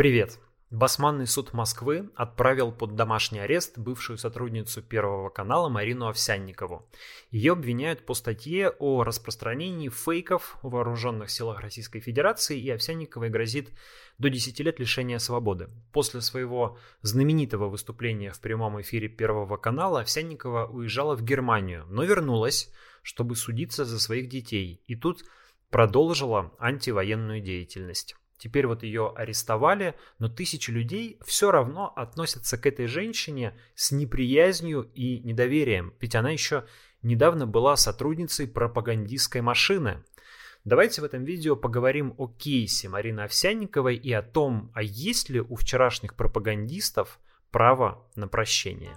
Привет! Басманный суд Москвы отправил под домашний арест бывшую сотрудницу Первого канала Марину Овсянникову. Ее обвиняют по статье о распространении фейков в вооруженных силах Российской Федерации, и Овсянниковой грозит до 10 лет лишения свободы. После своего знаменитого выступления в прямом эфире Первого канала Овсянникова уезжала в Германию, но вернулась, чтобы судиться за своих детей, и тут продолжила антивоенную деятельность. Теперь вот ее арестовали, но тысячи людей все равно относятся к этой женщине с неприязнью и недоверием, ведь она еще недавно была сотрудницей пропагандистской машины. Давайте в этом видео поговорим о кейсе Марины Овсянниковой и о том, а есть ли у вчерашних пропагандистов право на прощение.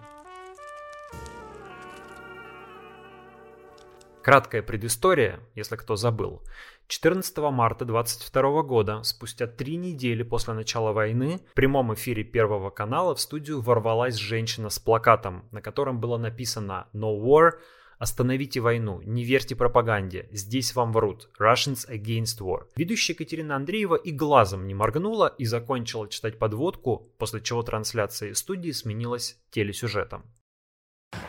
Краткая предыстория, если кто забыл. 14 марта 22 года, спустя три недели после начала войны, в прямом эфире Первого канала в студию ворвалась женщина с плакатом, на котором было написано «No war», Остановите войну, не верьте пропаганде, здесь вам врут. Russians against war. Ведущая Екатерина Андреева и глазом не моргнула и закончила читать подводку, после чего трансляция студии сменилась телесюжетом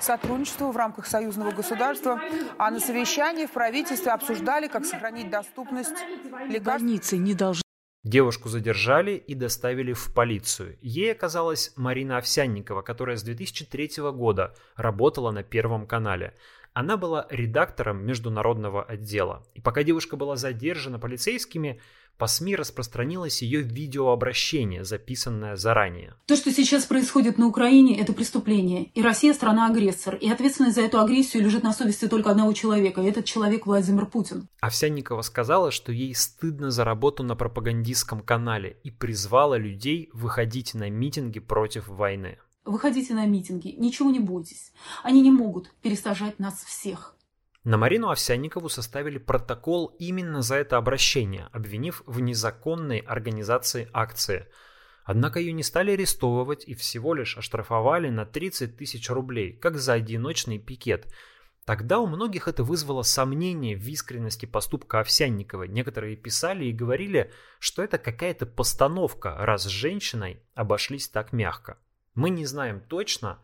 сотрудничеству в рамках союзного государства, а на совещании в правительстве обсуждали, как сохранить доступность лекарств. Больницы не должны Девушку задержали и доставили в полицию. Ей оказалась Марина Овсянникова, которая с 2003 года работала на Первом канале. Она была редактором международного отдела. И пока девушка была задержана полицейскими, по СМИ распространилось ее видеообращение, записанное заранее. То, что сейчас происходит на Украине, это преступление. И Россия страна-агрессор. И ответственность за эту агрессию лежит на совести только одного человека. И этот человек Владимир Путин. Овсянникова сказала, что ей стыдно за работу на пропагандистском канале и призвала людей выходить на митинги против войны. Выходите на митинги, ничего не бойтесь. Они не могут пересажать нас всех. На Марину Овсянникову составили протокол именно за это обращение, обвинив в незаконной организации акции. Однако ее не стали арестовывать и всего лишь оштрафовали на 30 тысяч рублей, как за одиночный пикет. Тогда у многих это вызвало сомнение в искренности поступка Овсянниковой. Некоторые писали и говорили, что это какая-то постановка, раз с женщиной обошлись так мягко. Мы не знаем точно,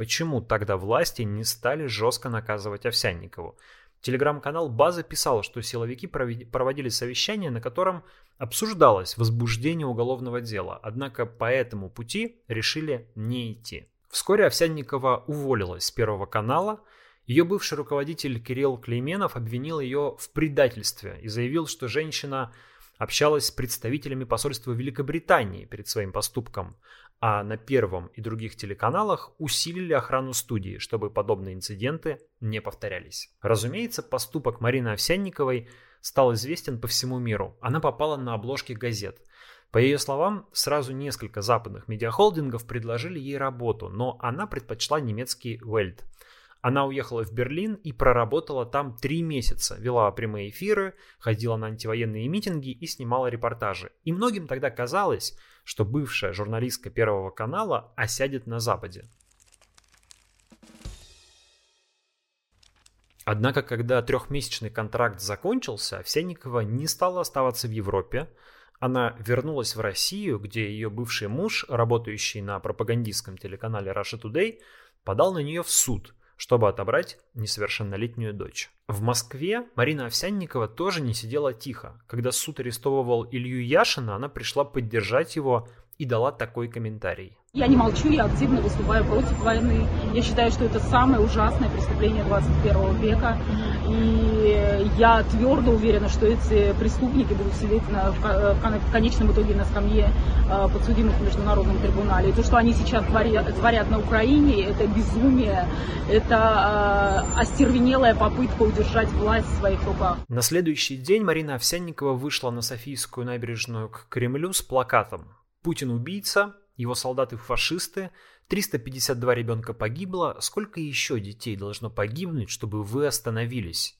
Почему тогда власти не стали жестко наказывать Овсянникову? Телеграм-канал «База» писал, что силовики проводили совещание, на котором обсуждалось возбуждение уголовного дела, однако по этому пути решили не идти. Вскоре Овсянникова уволилась с Первого канала, ее бывший руководитель Кирилл Клейменов обвинил ее в предательстве и заявил, что женщина общалась с представителями посольства Великобритании перед своим поступком, а на Первом и других телеканалах усилили охрану студии, чтобы подобные инциденты не повторялись. Разумеется, поступок Марины Овсянниковой стал известен по всему миру. Она попала на обложки газет. По ее словам, сразу несколько западных медиахолдингов предложили ей работу, но она предпочла немецкий Welt. Она уехала в Берлин и проработала там три месяца, вела прямые эфиры, ходила на антивоенные митинги и снимала репортажи. И многим тогда казалось, что бывшая журналистка Первого канала осядет на Западе. Однако, когда трехмесячный контракт закончился, Овсянникова не стала оставаться в Европе. Она вернулась в Россию, где ее бывший муж, работающий на пропагандистском телеканале Russia Today, подал на нее в суд, чтобы отобрать несовершеннолетнюю дочь. В Москве Марина Овсянникова тоже не сидела тихо. Когда суд арестовывал Илью Яшина, она пришла поддержать его и дала такой комментарий. Я не молчу, я активно выступаю против войны. Я считаю, что это самое ужасное преступление 21 века. И я твердо уверена, что эти преступники будут сидеть на, в конечном итоге на скамье э, подсудимых в Международном трибунале. И то, что они сейчас творят, творят на Украине, это безумие, это э, остервенелая попытка удержать власть в своих руках. На следующий день Марина Овсянникова вышла на Софийскую набережную к Кремлю с плакатом Путин убийца, его солдаты фашисты, 352 ребенка погибло, сколько еще детей должно погибнуть, чтобы вы остановились?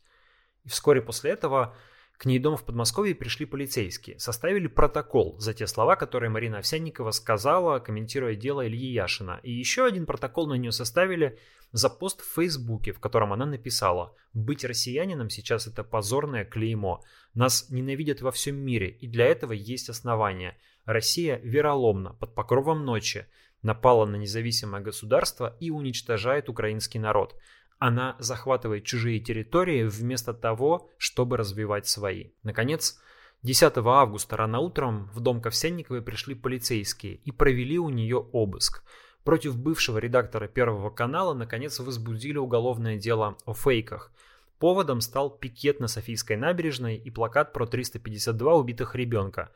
И вскоре после этого к ней дома в Подмосковье пришли полицейские, составили протокол за те слова, которые Марина Овсянникова сказала, комментируя дело Ильи Яшина. И еще один протокол на нее составили за пост в Фейсбуке, в котором она написала «Быть россиянином сейчас это позорное клеймо. Нас ненавидят во всем мире, и для этого есть основания. Россия вероломно, под покровом ночи, напала на независимое государство и уничтожает украинский народ. Она захватывает чужие территории вместо того, чтобы развивать свои. Наконец, 10 августа рано утром в дом Ковсянниковой пришли полицейские и провели у нее обыск. Против бывшего редактора Первого канала наконец возбудили уголовное дело о фейках. Поводом стал пикет на Софийской набережной и плакат про 352 убитых ребенка.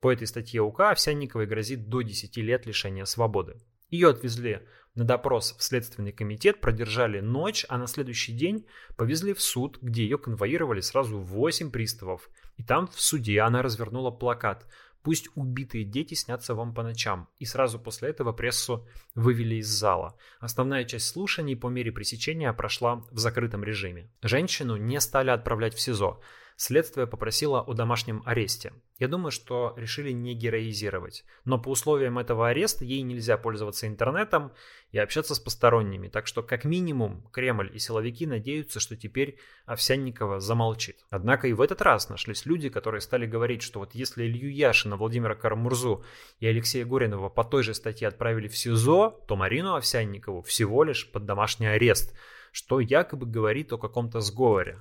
По этой статье УК Овсянниковой грозит до 10 лет лишения свободы. Ее отвезли на допрос в Следственный комитет, продержали ночь, а на следующий день повезли в суд, где ее конвоировали сразу 8 приставов. И там в суде она развернула плакат «Пусть убитые дети снятся вам по ночам». И сразу после этого прессу вывели из зала. Основная часть слушаний по мере пресечения прошла в закрытом режиме. Женщину не стали отправлять в СИЗО. Следствие попросило о домашнем аресте. Я думаю, что решили не героизировать. Но по условиям этого ареста ей нельзя пользоваться интернетом и общаться с посторонними. Так что, как минимум, Кремль и силовики надеются, что теперь Овсянникова замолчит. Однако и в этот раз нашлись люди, которые стали говорить, что вот если Илью Яшина, Владимира Карамурзу и Алексея Горинова по той же статье отправили в СИЗО, то Марину Овсянникову всего лишь под домашний арест, что якобы говорит о каком-то сговоре.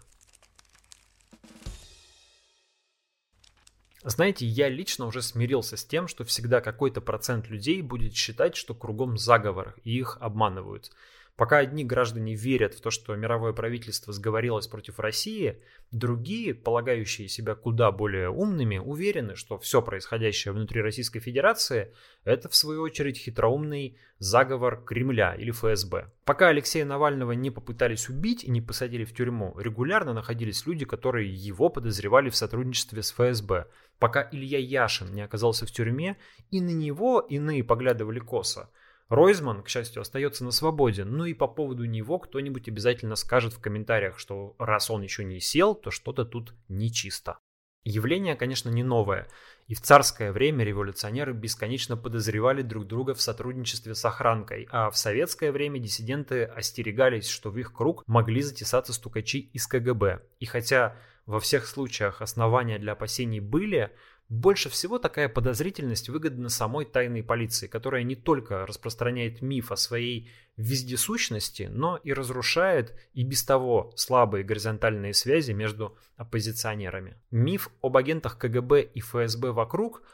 Знаете, я лично уже смирился с тем, что всегда какой-то процент людей будет считать, что кругом заговор и их обманывают. Пока одни граждане верят в то, что мировое правительство сговорилось против России, другие, полагающие себя куда более умными, уверены, что все происходящее внутри Российской Федерации – это, в свою очередь, хитроумный заговор Кремля или ФСБ. Пока Алексея Навального не попытались убить и не посадили в тюрьму, регулярно находились люди, которые его подозревали в сотрудничестве с ФСБ. Пока Илья Яшин не оказался в тюрьме, и на него иные поглядывали косо – Ройзман, к счастью, остается на свободе, ну и по поводу него кто-нибудь обязательно скажет в комментариях, что раз он еще не сел, то что-то тут нечисто. Явление, конечно, не новое, и в царское время революционеры бесконечно подозревали друг друга в сотрудничестве с охранкой, а в советское время диссиденты остерегались, что в их круг могли затесаться стукачи из КГБ. И хотя во всех случаях основания для опасений были, больше всего такая подозрительность выгодна самой тайной полиции, которая не только распространяет миф о своей вездесущности, но и разрушает и без того слабые горизонтальные связи между оппозиционерами. Миф об агентах КГБ и ФСБ вокруг –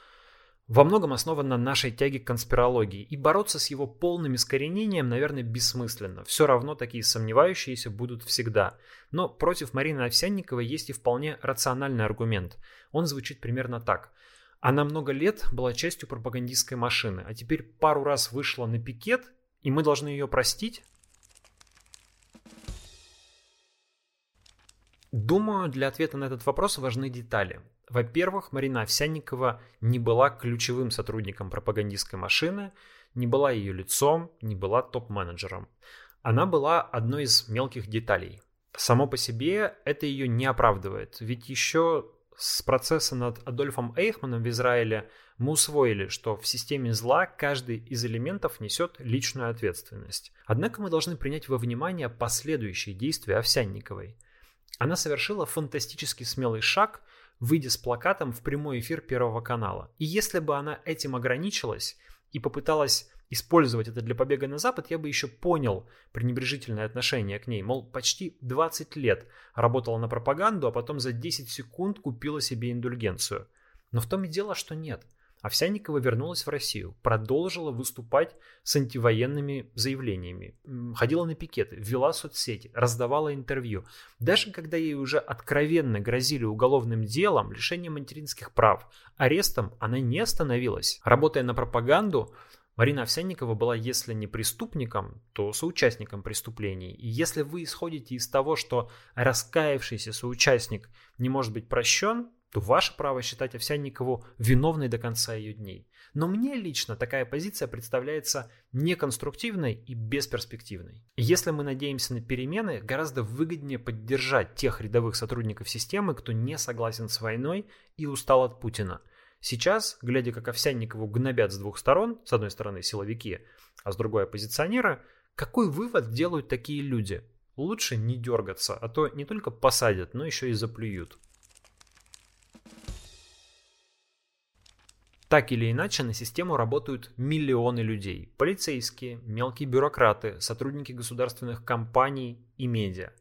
во многом основан на нашей тяге к конспирологии, и бороться с его полным искоренением, наверное, бессмысленно. Все равно такие сомневающиеся будут всегда. Но против Марины Овсянниковой есть и вполне рациональный аргумент. Он звучит примерно так. Она много лет была частью пропагандистской машины, а теперь пару раз вышла на пикет, и мы должны ее простить? Думаю, для ответа на этот вопрос важны детали. Во-первых, Марина Овсянникова не была ключевым сотрудником пропагандистской машины, не была ее лицом, не была топ-менеджером. Она была одной из мелких деталей. Само по себе это ее не оправдывает, ведь еще с процесса над Адольфом Эйхманом в Израиле мы усвоили, что в системе зла каждый из элементов несет личную ответственность. Однако мы должны принять во внимание последующие действия Овсянниковой. Она совершила фантастически смелый шаг, выйдя с плакатом в прямой эфир Первого канала. И если бы она этим ограничилась и попыталась использовать это для побега на Запад, я бы еще понял пренебрежительное отношение к ней. Мол, почти 20 лет работала на пропаганду, а потом за 10 секунд купила себе индульгенцию. Но в том и дело, что нет – Овсянникова вернулась в Россию, продолжила выступать с антивоенными заявлениями, ходила на пикеты, вела соцсети, раздавала интервью. Даже когда ей уже откровенно грозили уголовным делом, лишением материнских прав, арестом, она не остановилась. Работая на пропаганду, Марина Овсянникова была, если не преступником, то соучастником преступлений. И если вы исходите из того, что раскаявшийся соучастник не может быть прощен, то ваше право считать Овсянникову виновной до конца ее дней. Но мне лично такая позиция представляется неконструктивной и бесперспективной. Если мы надеемся на перемены, гораздо выгоднее поддержать тех рядовых сотрудников системы, кто не согласен с войной и устал от Путина. Сейчас, глядя как Овсянникову гнобят с двух сторон, с одной стороны силовики, а с другой оппозиционеры, какой вывод делают такие люди? Лучше не дергаться, а то не только посадят, но еще и заплюют. Так или иначе, на систему работают миллионы людей. Полицейские, мелкие бюрократы, сотрудники государственных компаний и медиа.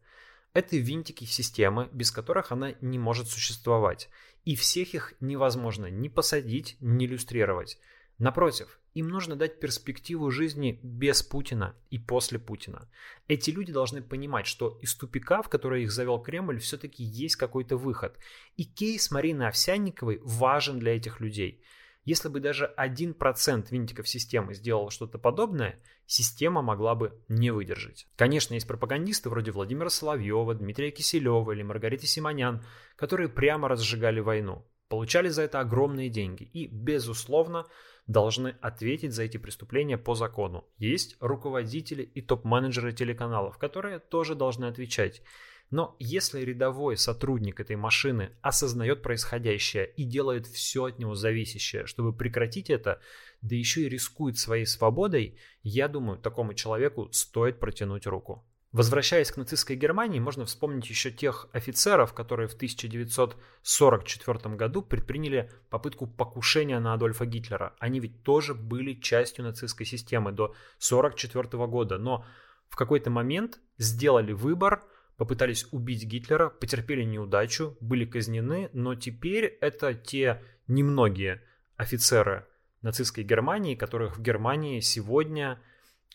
Это винтики системы, без которых она не может существовать. И всех их невозможно ни посадить, ни иллюстрировать. Напротив, им нужно дать перспективу жизни без Путина и после Путина. Эти люди должны понимать, что из тупика, в который их завел Кремль, все-таки есть какой-то выход. И кейс Марины Овсянниковой важен для этих людей – если бы даже 1% винтиков системы сделал что-то подобное, система могла бы не выдержать. Конечно, есть пропагандисты вроде Владимира Соловьева, Дмитрия Киселева или Маргариты Симонян, которые прямо разжигали войну, получали за это огромные деньги и, безусловно, должны ответить за эти преступления по закону. Есть руководители и топ-менеджеры телеканалов, которые тоже должны отвечать. Но если рядовой сотрудник этой машины осознает происходящее и делает все от него зависящее, чтобы прекратить это, да еще и рискует своей свободой, я думаю, такому человеку стоит протянуть руку. Возвращаясь к нацистской Германии, можно вспомнить еще тех офицеров, которые в 1944 году предприняли попытку покушения на Адольфа Гитлера. Они ведь тоже были частью нацистской системы до 1944 года, но в какой-то момент сделали выбор – попытались убить Гитлера, потерпели неудачу, были казнены, но теперь это те немногие офицеры нацистской Германии, которых в Германии сегодня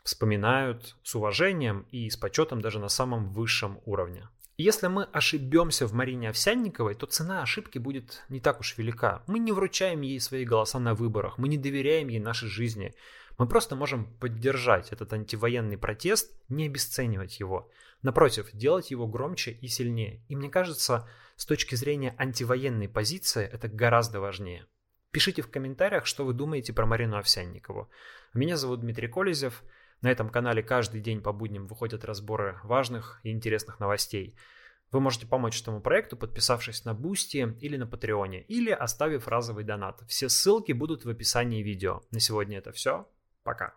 вспоминают с уважением и с почетом даже на самом высшем уровне. Если мы ошибемся в Марине Овсянниковой, то цена ошибки будет не так уж велика. Мы не вручаем ей свои голоса на выборах, мы не доверяем ей нашей жизни. Мы просто можем поддержать этот антивоенный протест, не обесценивать его. Напротив, делать его громче и сильнее. И мне кажется, с точки зрения антивоенной позиции это гораздо важнее. Пишите в комментариях, что вы думаете про Марину Овсянникову. Меня зовут Дмитрий Колезев. На этом канале каждый день по будням выходят разборы важных и интересных новостей. Вы можете помочь этому проекту, подписавшись на Boosty или на Patreon е, или оставив разовый донат. Все ссылки будут в описании видео. На сегодня это все. Пока.